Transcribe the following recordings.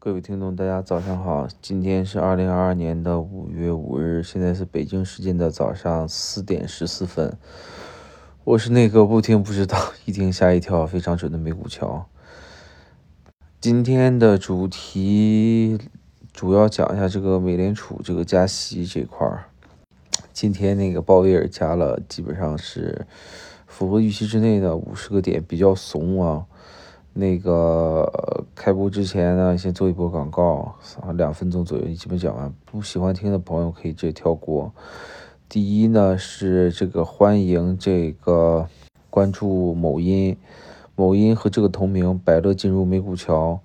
各位听众，大家早上好，今天是二零二二年的五月五日，现在是北京时间的早上四点十四分。我是那个不听不知道，一听吓一跳，非常准的美股桥。今天的主题主要讲一下这个美联储这个加息这块儿。今天那个鲍威尔加了，基本上是符合预期之内的五十个点，比较怂啊。那个开播之前呢，先做一波广告，啊，两分钟左右基本讲完。不喜欢听的朋友可以直接跳过。第一呢是这个欢迎这个关注某音，某音和这个同名百乐进入美股桥，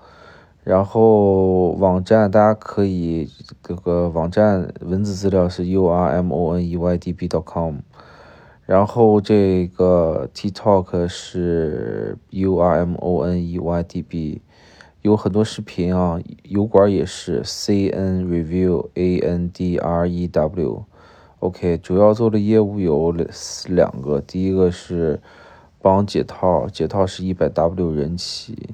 然后网站大家可以这个网站文字资料是 u r m o n e y d b dot com。然后这个 TikTok 是 U R M O N E Y D B，有很多视频啊。油管也是 C N Review A N D R E W。OK，主要做的业务有两个，第一个是帮解套，解套是一百 W 人起，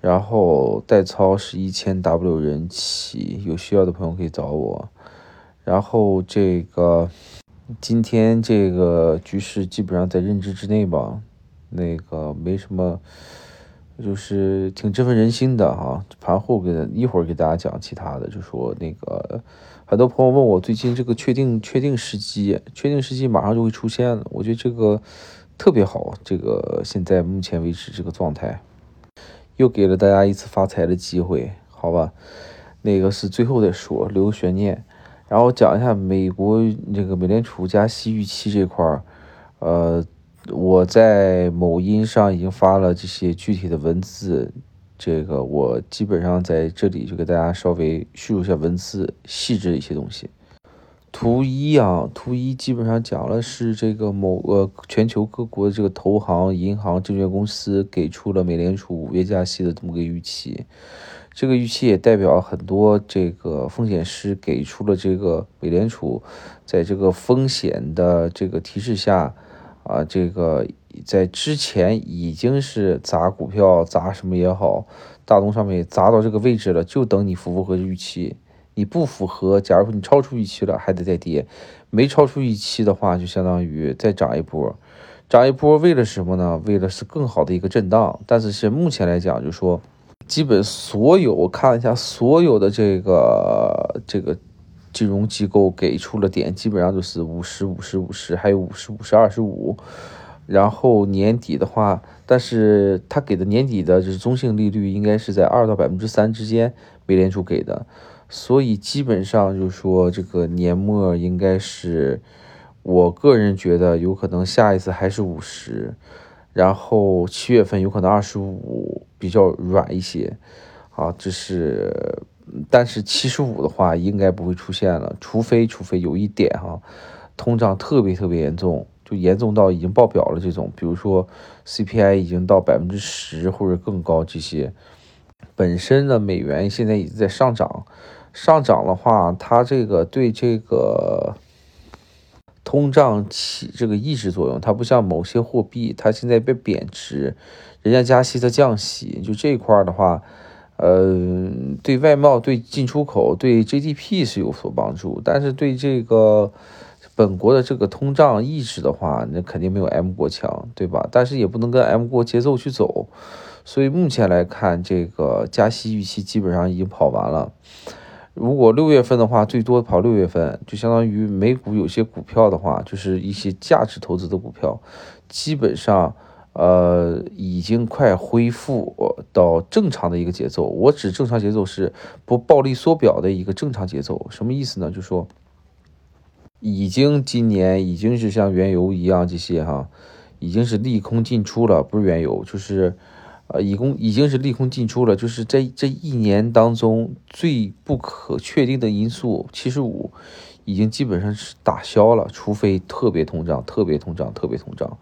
然后代操是一千 W 人起，有需要的朋友可以找我。然后这个。今天这个局势基本上在认知之内吧，那个没什么，就是挺振奋人心的哈。盘后给一会儿给大家讲其他的，就说那个很多朋友问我最近这个确定确定时机，确定时机马上就会出现了。我觉得这个特别好，这个现在目前为止这个状态，又给了大家一次发财的机会，好吧？那个是最后再说，留个悬念。然后讲一下美国这个美联储加息预期这块儿，呃，我在某音上已经发了这些具体的文字，这个我基本上在这里就给大家稍微叙述一下文字细致一些东西。图一啊，图一基本上讲了是这个某呃全球各国的这个投行、银行、证券公司给出了美联储五月加息的这么个预期。这个预期也代表很多这个风险师给出了这个美联储在这个风险的这个提示下，啊，这个在之前已经是砸股票砸什么也好，大宗上面砸到这个位置了，就等你符不符合预期。你不符合，假如说你超出预期了，还得再跌；没超出预期的话，就相当于再涨一波。涨一波为了什么呢？为了是更好的一个震荡。但是是目前来讲，就说。基本所有我看了一下，所有的这个这个金融机构给出了点，基本上就是五十五十五十，还有五十五十二十五。然后年底的话，但是他给的年底的就是中性利率应该是在二到百分之三之间，美联储给的。所以基本上就是说，这个年末应该是，我个人觉得有可能下一次还是五十，然后七月份有可能二十五。比较软一些，啊，这是，但是七十五的话应该不会出现了，除非除非有一点哈，通胀特别特别严重，就严重到已经爆表了这种，比如说 CPI 已经到百分之十或者更高这些，本身的美元现在已经在上涨，上涨的话，它这个对这个。通胀起这个抑制作用，它不像某些货币，它现在被贬值，人家加息它降息，就这一块的话，呃，对外贸、对进出口、对 GDP 是有所帮助，但是对这个本国的这个通胀抑制的话，那肯定没有 M 国强，对吧？但是也不能跟 M 国节奏去走，所以目前来看，这个加息预期基本上已经跑完了。如果六月份的话，最多跑六月份，就相当于美股有些股票的话，就是一些价值投资的股票，基本上，呃，已经快恢复到正常的一个节奏。我指正常节奏是不暴力缩表的一个正常节奏。什么意思呢？就说，已经今年已经是像原油一样这些哈，已经是利空进出了，不是原油，就是。呃，已经已经是利空进出了，就是在这一年当中最不可确定的因素七十五，已经基本上是打消了，除非特别通胀、特别通胀、特别通胀，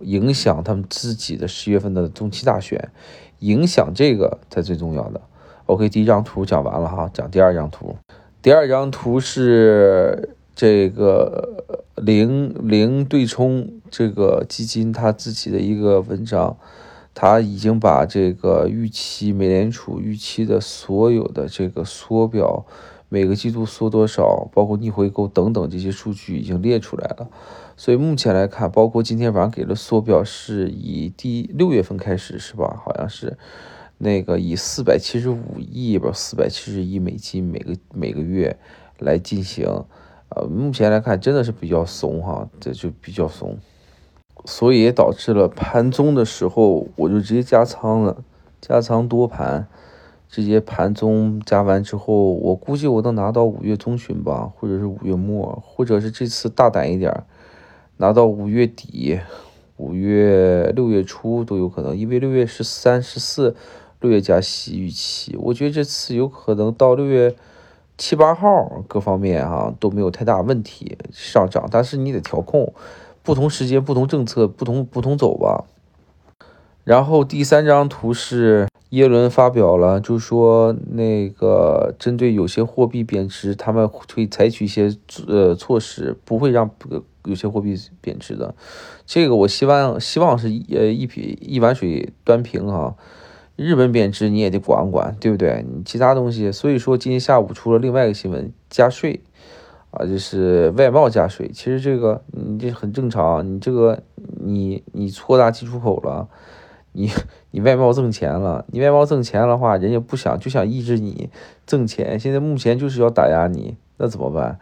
影响他们自己的十月份的中期大选，影响这个才最重要的。OK，第一张图讲完了哈，讲第二张图。第二张图是这个零零对冲这个基金他自己的一个文章。他已经把这个预期美联储预期的所有的这个缩表，每个季度缩多少，包括逆回购等等这些数据已经列出来了。所以目前来看，包括今天晚上给的缩表是以第六月份开始是吧？好像是那个以四百七十五亿吧，四百七十亿美金每个每个月来进行。呃，目前来看真的是比较怂哈，这就比较怂。所以也导致了盘中的时候，我就直接加仓了，加仓多盘，直接盘中加完之后，我估计我能拿到五月中旬吧，或者是五月末，或者是这次大胆一点，拿到五月底、五月六月初都有可能，因为六月十三、十四六月加息预期，我觉得这次有可能到六月七八号，各方面哈都没有太大问题上涨，但是你得调控。不同时间、不同政策、不同不同走吧。然后第三张图是耶伦发表了，就说那个针对有些货币贬值，他们会采取一些呃措施，不会让有些货币贬值的。这个我希望希望是呃一匹一碗水端平啊。日本贬值你也得管管，对不对？你其他东西，所以说今天下午出了另外一个新闻，加税。啊，就是外贸加税，其实这个你这很正常，你这个你你扩大进出口了，你你外贸挣钱了，你外贸挣钱的话，人家不想就想抑制你挣钱，现在目前就是要打压你，那怎么办？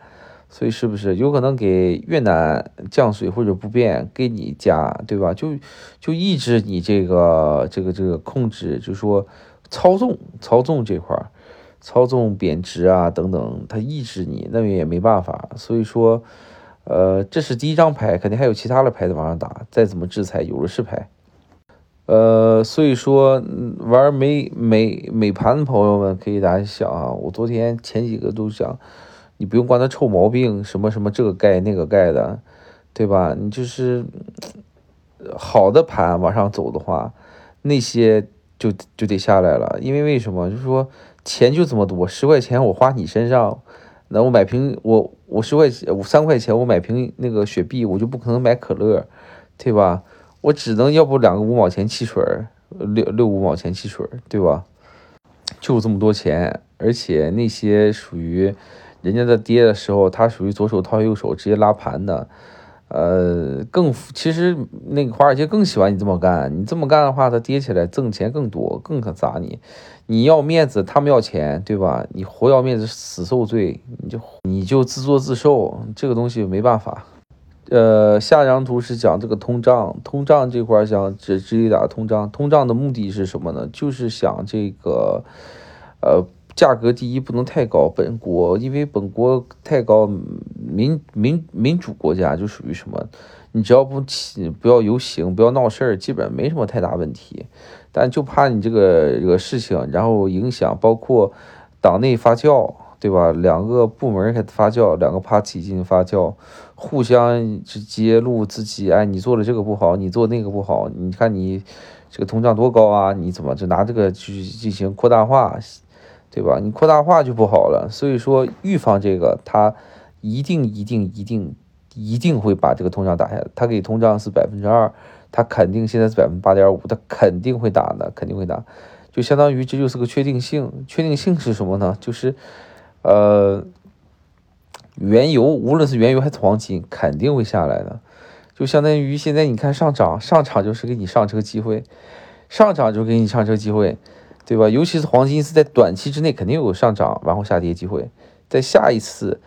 所以是不是有可能给越南降税或者不变，给你加，对吧？就就抑制你这个这个这个控制，就说操纵操纵这块儿。操纵贬值啊，等等，它抑制你，那也没办法。所以说，呃，这是第一张牌，肯定还有其他的牌子往上打。再怎么制裁，有的是牌。呃，所以说玩美美美盘的朋友们可以大家想啊，我昨天前几个都讲，你不用管它臭毛病，什么什么这个盖那个盖的，对吧？你就是好的盘往上走的话，那些就就得下来了，因为为什么？就是说。钱就这么多，十块钱我花你身上，那我买瓶我我十块钱我三块钱我买瓶那个雪碧，我就不可能买可乐，对吧？我只能要不两个五毛钱汽水，六六五毛钱汽水，对吧？就这么多钱，而且那些属于人家在跌的时候，他属于左手套右手直接拉盘的。呃，更其实那个华尔街更喜欢你这么干，你这么干的话，它跌起来挣钱更多，更可砸你。你要面子，他们要钱，对吧？你活要面子，死受罪，你就你就自作自受，这个东西没办法。呃，下张图是讲这个通胀，通胀这块想直直接打通胀，通胀的目的是什么呢？就是想这个，呃。价格第一不能太高，本国因为本国太高，民民民主国家就属于什么？你只要不起不要游行，不要闹事儿，基本没什么太大问题。但就怕你这个这个事情，然后影响包括党内发酵，对吧？两个部门开始发酵，两个 party 进行发酵，互相揭露自己，哎，你做的这个不好，你做那个不好，你看你这个通胀多高啊？你怎么就拿这个去进行扩大化？对吧？你扩大化就不好了，所以说预防这个，它一定一定一定一定会把这个通胀打下来。它给通胀是百分之二，它肯定现在是百分之八点五，它肯定会打的，肯定会打。就相当于这就是个确定性，确定性是什么呢？就是呃，原油无论是原油还是黄金，肯定会下来的。就相当于现在你看上涨，上涨就是给你上车机会，上涨就给你上车机会。对吧？尤其是黄金是在短期之内肯定有上涨，然后下跌机会。在下一次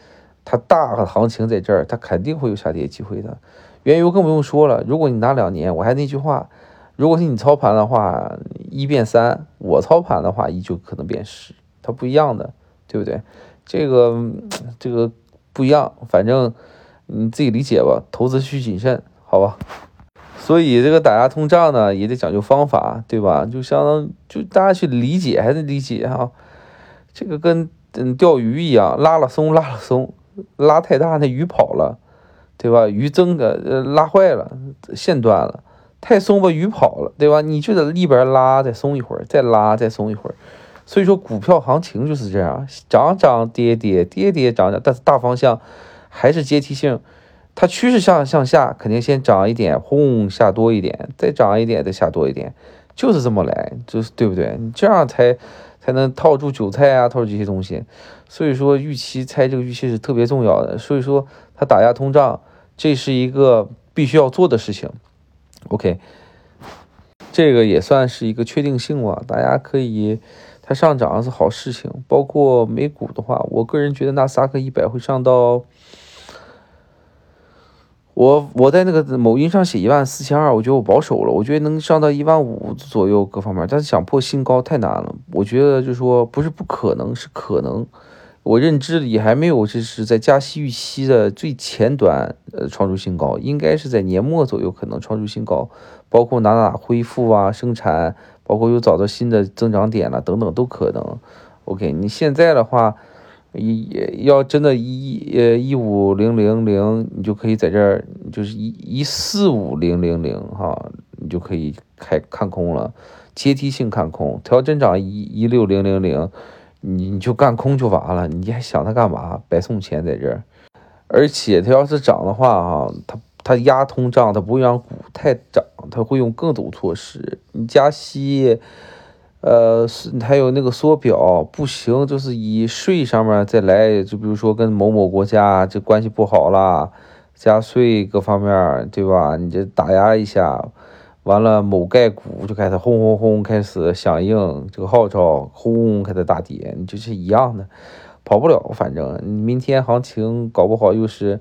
它大的行情在这儿，它肯定会有下跌机会的。原油更不用说了，如果你拿两年，我还那句话，如果是你操盘的话，一变三；我操盘的话，一就可能变十，它不一样的，对不对？这个这个不一样，反正你自己理解吧。投资需谨慎，好吧？所以这个打压通胀呢，也得讲究方法，对吧？就相当就大家去理解，还得理解哈。这个跟嗯钓鱼一样，拉了松，拉了松，拉太大那鱼跑了，对吧？鱼增的呃拉坏了，线断了，太松吧鱼跑了，对吧？你就得一边拉再松一会儿，再拉再松一会儿。所以说股票行情就是这样，涨涨跌跌，跌跌涨涨，但是大方向还是阶梯性。它趋势向向下，肯定先涨一点，轰下多一点，再涨一点，再下多一点，就是这么来，就是对不对？你这样才才能套住韭菜啊，套住这些东西。所以说，预期猜这个预期是特别重要的。所以说，它打压通胀，这是一个必须要做的事情。OK，这个也算是一个确定性吧。大家可以，它上涨是好事情。包括美股的话，我个人觉得纳斯达克一百会上到。我我在那个某音上写一万四千二，我觉得我保守了，我觉得能上到一万五左右各方面，但是想破新高太难了。我觉得就是说不是不可能，是可能。我认知里还没有就是在加息预期的最前端呃创出新高，应该是在年末左右可能创出新高，包括哪哪恢复啊生产，包括又找到新的增长点了等等都可能。OK，你现在的话。一要真的，一呃一五零零零，你就可以在这儿，就是一一四五零零零哈，你就可以开看空了，阶梯性看空，调整涨一一六零零零，你你就干空就完了，你还想它干嘛？白送钱在这儿，而且它要是涨的话哈，它它压通胀，它不会让股太涨，它会用更多措施，你加息。呃，是还有那个缩表不行，就是以税上面再来，就比如说跟某某国家这关系不好啦，加税各方面，对吧？你这打压一下，完了某概股就开始轰轰轰开始响应这个号召，轰开始大跌，你就是一样的，跑不了。反正你明天行情搞不好又是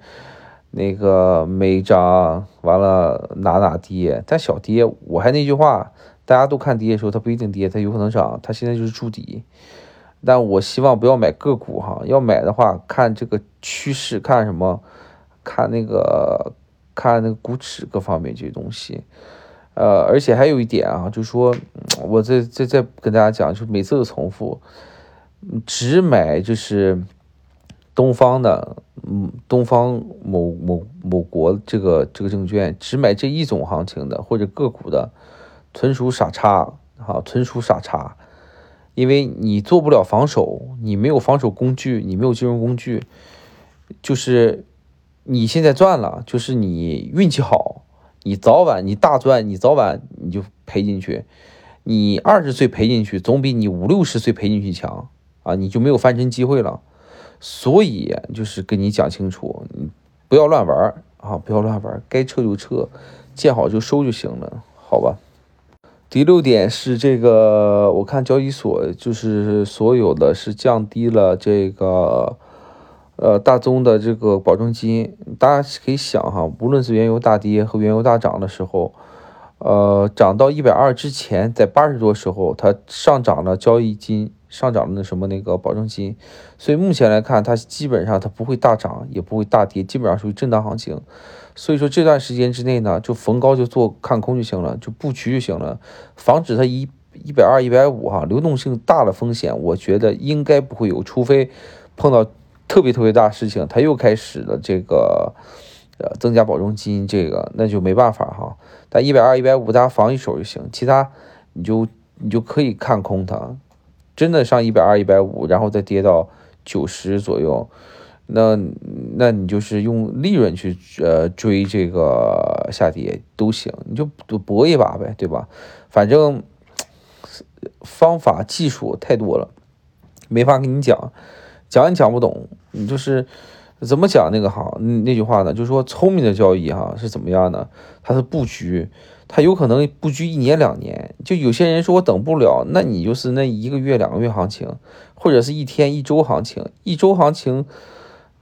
那个没涨，完了哪哪跌，但小跌，我还那句话。大家都看跌的时候，它不一定跌，它有可能涨。它现在就是筑底，但我希望不要买个股哈，要买的话看这个趋势，看什么？看那个，看那个股指各方面这些东西。呃，而且还有一点啊，就是说我再再再跟大家讲，就每次都重复，只买就是东方的，嗯，东方某某某国这个这个证券，只买这一种行情的或者个股的。纯属傻叉，啊，纯属傻叉，因为你做不了防守，你没有防守工具，你没有金融工具，就是你现在赚了，就是你运气好，你早晚你大赚，你早晚你就赔进去，你二十岁赔进去总比你五六十岁赔进去强啊，你就没有翻身机会了，所以就是跟你讲清楚，你不要乱玩啊，不要乱玩，该撤就撤，见好就收就行了，好吧。第六点是这个，我看交易所就是所有的是降低了这个，呃，大宗的这个保证金。大家可以想哈，无论是原油大跌和原油大涨的时候，呃，涨到一百二之前，在八十多时候，它上涨了交易金，上涨了那什么那个保证金。所以目前来看，它基本上它不会大涨，也不会大跌，基本上属于震荡行情。所以说这段时间之内呢，就逢高就做看空就行了，就布局就行了，防止它一一百二、一百五哈，流动性大的风险，我觉得应该不会有，除非碰到特别特别大事情，它又开始了这个呃增加保证金，这个那就没办法哈。但一百二、一百五大家防一手就行，其他你就你就可以看空它，真的上一百二、一百五，然后再跌到九十左右。那那你就是用利润去呃追这个下跌都行，你就搏一把呗，对吧？反正方法技术太多了，没法跟你讲，讲也讲不懂。你就是怎么讲那个哈那句话呢？就是说聪明的交易哈是怎么样呢？它是布局，它有可能布局一年两年。就有些人说我等不了，那你就是那一个月两个月行情，或者是一天一周行情，一周行情。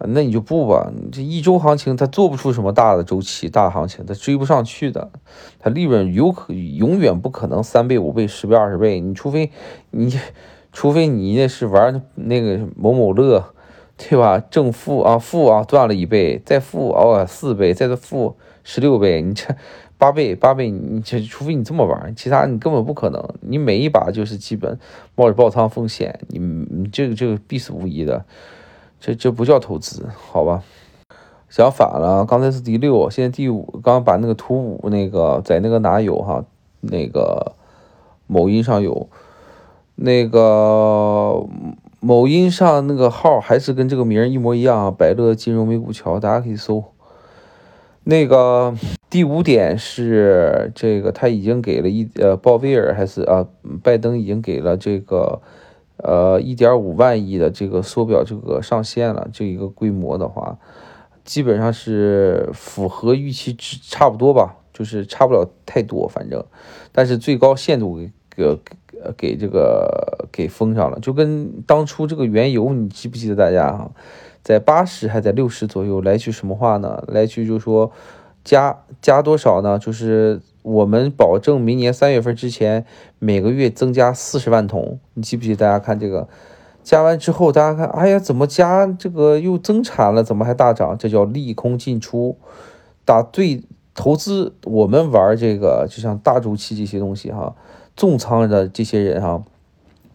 那你就不吧，这一周行情它做不出什么大的周期、大行情，它追不上去的，它利润有可永远不可能三倍、五倍、十倍、二十倍，你除非你，除非你那是玩那个某某乐，对吧？正负啊，负啊，赚了一倍，再负哦四倍，再负十六倍，你这八倍八倍，你这除非你这么玩，其他你根本不可能，你每一把就是基本冒着爆仓风险，你你这个这个必死无疑的。这这不叫投资，好吧？想反了，刚才是第六，现在第五。刚把那个图五那个在那个哪有哈？那个某音上有，那个某音上那个号还是跟这个名一模一样，百乐金融美股桥，大家可以搜。那个第五点是这个，他已经给了一呃鲍威尔还是啊拜登已经给了这个呃一点五万亿的这个缩表这个上限了，这一个规模的话，基本上是符合预期值差不多吧，就是差不了太多，反正，但是最高限度给给给这个给封上了，就跟当初这个原油，你记不记得大家啊，在八十还在六十左右，来句什么话呢？来句就说。加加多少呢？就是我们保证明年三月份之前每个月增加四十万桶。你记不记？大家看这个，加完之后，大家看，哎呀，怎么加这个又增产了？怎么还大涨？这叫利空进出。打对投资，我们玩这个，就像大周期这些东西哈，重仓的这些人哈，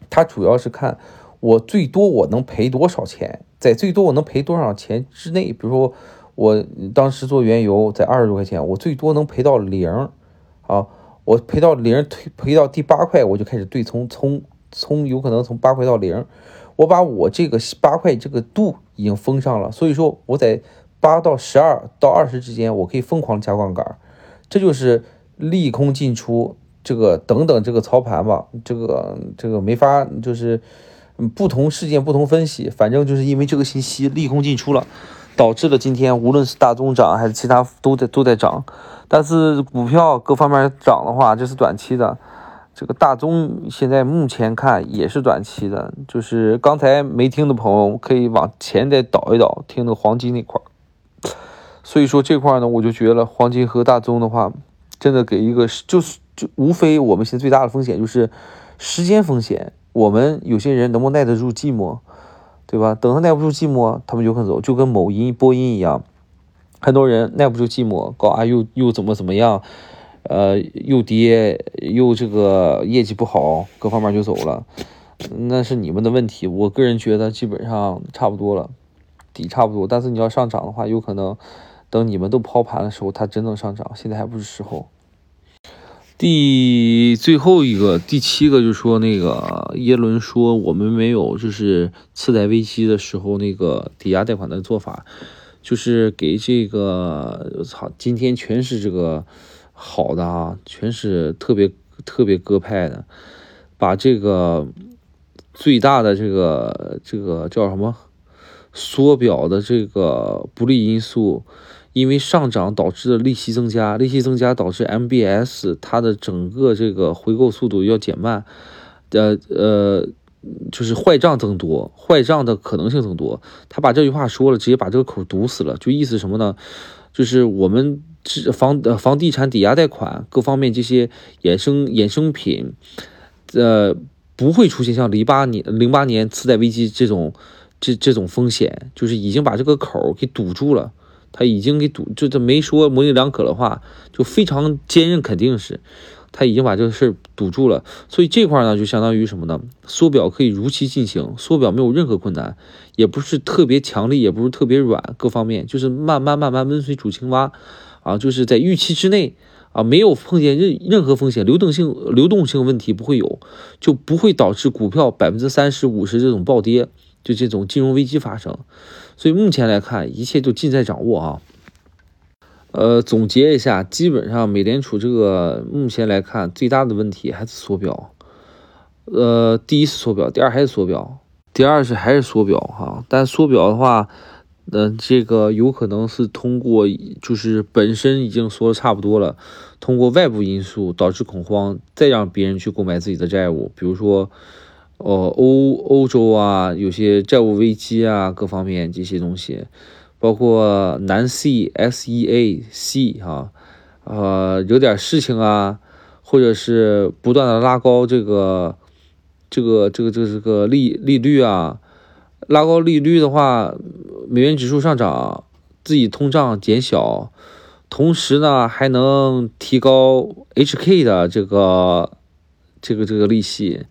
他主要是看我最多我能赔多少钱，在最多我能赔多少钱之内，比如说。我当时做原油在二十多块钱，我最多能赔到零，啊，我赔到零，赔赔到第八块，我就开始对冲，冲冲有可能从八块到零，我把我这个八块这个度已经封上了，所以说我在八到十二到二十之间，我可以疯狂加杠杆，这就是利空进出，这个等等这个操盘吧，这个这个没法，就是不同事件不同分析，反正就是因为这个信息利空进出了。导致了今天无论是大宗涨还是其他都在都在涨，但是股票各方面涨的话，这是短期的。这个大宗现在目前看也是短期的，就是刚才没听的朋友可以往前再倒一倒，听那个黄金那块儿。所以说这块呢，我就觉得黄金和大宗的话，真的给一个就是就无非我们现在最大的风险就是时间风险，我们有些人能不能耐得住寂寞？对吧？等他耐不住寂寞，他们就会走，就跟某音播音一样，很多人耐不住寂寞，搞啊又又怎么怎么样，呃，又跌又这个业绩不好，各方面就走了，那是你们的问题。我个人觉得基本上差不多了，底差不多。但是你要上涨的话，有可能等你们都抛盘的时候，它真能上涨，现在还不是时候。第最后一个第七个就说，那个耶伦说我们没有就是次贷危机的时候那个抵押贷款的做法，就是给这个操，今天全是这个好的啊，全是特别特别鸽派的，把这个最大的这个这个叫什么缩表的这个不利因素。因为上涨导致的利息增加，利息增加导致 MBS 它的整个这个回购速度要减慢，呃呃，就是坏账增多，坏账的可能性增多。他把这句话说了，直接把这个口堵死了。就意思什么呢？就是我们房呃房地产抵押贷款各方面这些衍生衍生品，呃，不会出现像零八年零八年次贷危机这种这这种风险，就是已经把这个口给堵住了。他已经给堵，就这没说模棱两可的话，就非常坚韧，肯定是他已经把这个事儿堵住了。所以这块呢，就相当于什么呢？缩表可以如期进行，缩表没有任何困难，也不是特别强力，也不是特别软，各方面就是慢慢慢慢温水煮青蛙啊，就是在预期之内啊，没有碰见任任何风险，流动性流动性问题不会有，就不会导致股票百分之三十五十这种暴跌，就这种金融危机发生。所以目前来看，一切都尽在掌握啊。呃，总结一下，基本上美联储这个目前来看最大的问题还是缩表。呃，第一是缩表，第二还是缩表，第二是还是缩表哈。但缩表的话，呃，这个有可能是通过就是本身已经缩的差不多了，通过外部因素导致恐慌，再让别人去购买自己的债务，比如说。哦，欧欧洲啊，有些债务危机啊，各方面这些东西，包括南 C S E A C 哈，呃，有点事情啊，或者是不断的拉高这个这个这个这个这个利利率啊，拉高利率的话，美元指数上涨，自己通胀减小，同时呢还能提高 H K 的这个这个这个利息。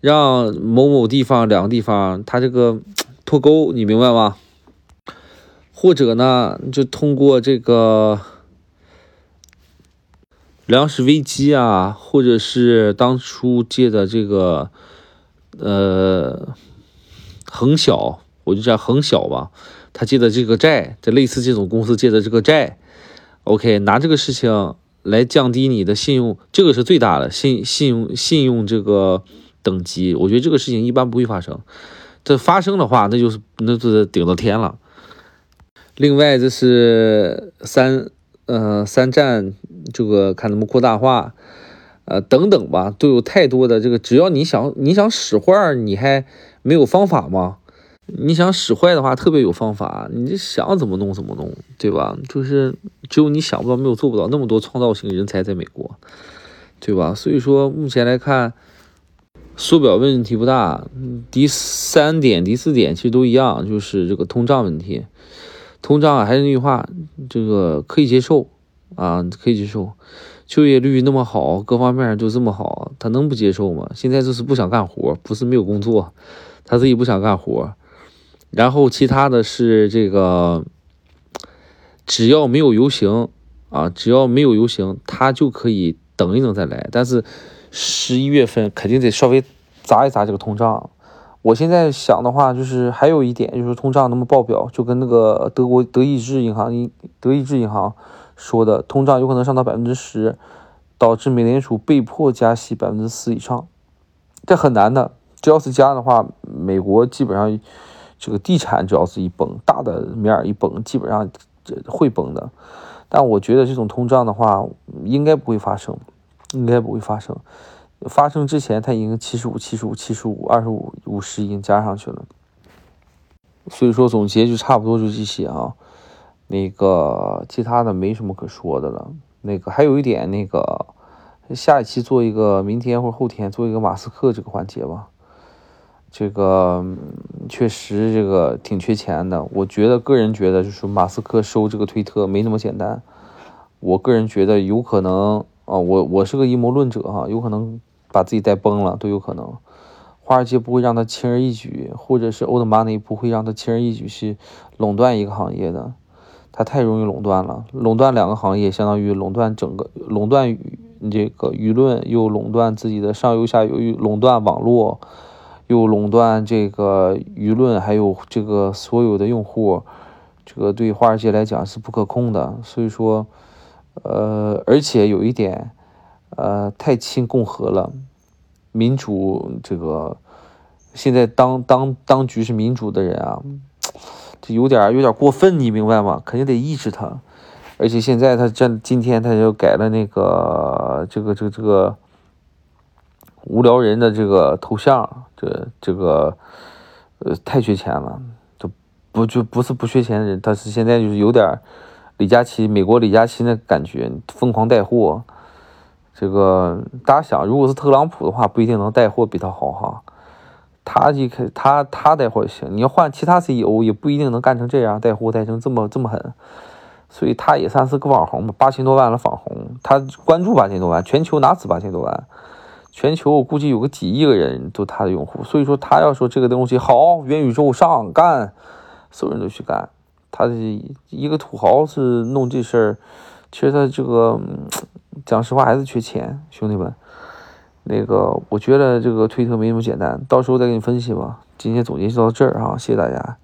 让某某地方两个地方，它这个 脱钩，你明白吗？或者呢，就通过这个粮食危机啊，或者是当初借的这个呃恒小，我就叫恒小吧，他借的这个债，这类似这种公司借的这个债，OK，拿这个事情来降低你的信用，这个是最大的信信用信用这个等级。我觉得这个事情一般不会发生，这发生的话，那就是那就是顶到天了。另外，这是三呃三战这个看怎么扩大化，呃等等吧，都有太多的这个，只要你想你想使坏，你还没有方法吗？你想使坏的话，特别有方法，你想怎么弄怎么弄，对吧？就是只有你想不到，没有做不到。那么多创造性人才在美国，对吧？所以说，目前来看，缩表问题不大。第三点、第四点其实都一样，就是这个通胀问题。通胀还是那句话，这个可以接受啊，可以接受。就业率那么好，各方面都这么好，他能不接受吗？现在就是不想干活，不是没有工作，他自己不想干活。然后其他的是这个，只要没有游行啊，只要没有游行，他就可以等一等再来。但是十一月份肯定得稍微砸一砸这个通胀。我现在想的话，就是还有一点，就是通胀能不能爆表，就跟那个德国德意志银行、德意志银行说的，通胀有可能上到百分之十，导致美联储被迫加息百分之四以上，这很难的。只要是加的话，美国基本上。这个地产只要是一崩，大的面儿一崩，基本上这会崩的。但我觉得这种通胀的话，应该不会发生，应该不会发生。发生之前，它已经七十五、七十五、七十五、二十五、五十已经加上去了。所以说总结就差不多就这些啊。那个其他的没什么可说的了。那个还有一点，那个下一期做一个，明天或者后天做一个马斯克这个环节吧。这个确实，这个挺缺钱的。我觉得，个人觉得，就是马斯克收这个推特没那么简单。我个人觉得有可能啊，我我是个阴谋论者哈，有可能把自己带崩了都有可能。华尔街不会让他轻而易举，或者是 Old Money 不会让他轻而易举去垄断一个行业的，他太容易垄断了。垄断两个行业，相当于垄断整个，垄断这个舆论，又垄断自己的上游下游，又垄断网络。又垄断这个舆论，还有这个所有的用户，这个对华尔街来讲是不可控的。所以说，呃，而且有一点，呃，太亲共和了。民主这个现在当当当局是民主的人啊，就有点有点过分，你明白吗？肯定得抑制他。而且现在他这今天他就改了那个这个这个这个。无聊人的这个头像，这这个，呃，太缺钱了，就不就不是不缺钱的人，他是现在就是有点李佳琦，美国李佳琦那感觉，疯狂带货。这个大家想，如果是特朗普的话，不一定能带货比他好哈。他一开他他带货行，你要换其他 CEO 也不一定能干成这样，带货带成这么这么狠。所以他也算是个网红吧，八千多万的网红，他关注八千多万，全球哪止八千多万？全球我估计有个几亿个人都他的用户，所以说他要说这个东西好，元宇宙上干，所有人都去干。他这一个土豪是弄这事儿，其实他这个讲实话还是缺钱，兄弟们。那个我觉得这个推特没那么简单，到时候再给你分析吧。今天总结就到这儿啊，谢谢大家。